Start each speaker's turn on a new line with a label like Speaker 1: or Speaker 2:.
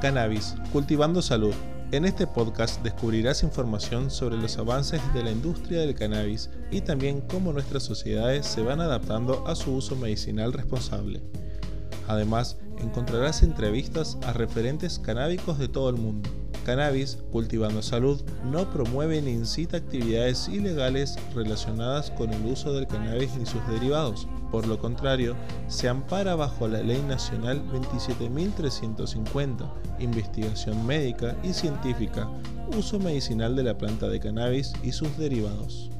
Speaker 1: Cannabis, cultivando salud. En este podcast descubrirás información sobre los avances de la industria del cannabis y también cómo nuestras sociedades se van adaptando a su uso medicinal responsable. Además, encontrarás entrevistas a referentes canábicos de todo el mundo. Cannabis, Cultivando Salud, no promueve ni incita actividades ilegales relacionadas con el uso del cannabis ni sus derivados. Por lo contrario, se ampara bajo la Ley Nacional 27.350, Investigación Médica y Científica, Uso Medicinal de la Planta de Cannabis y sus derivados.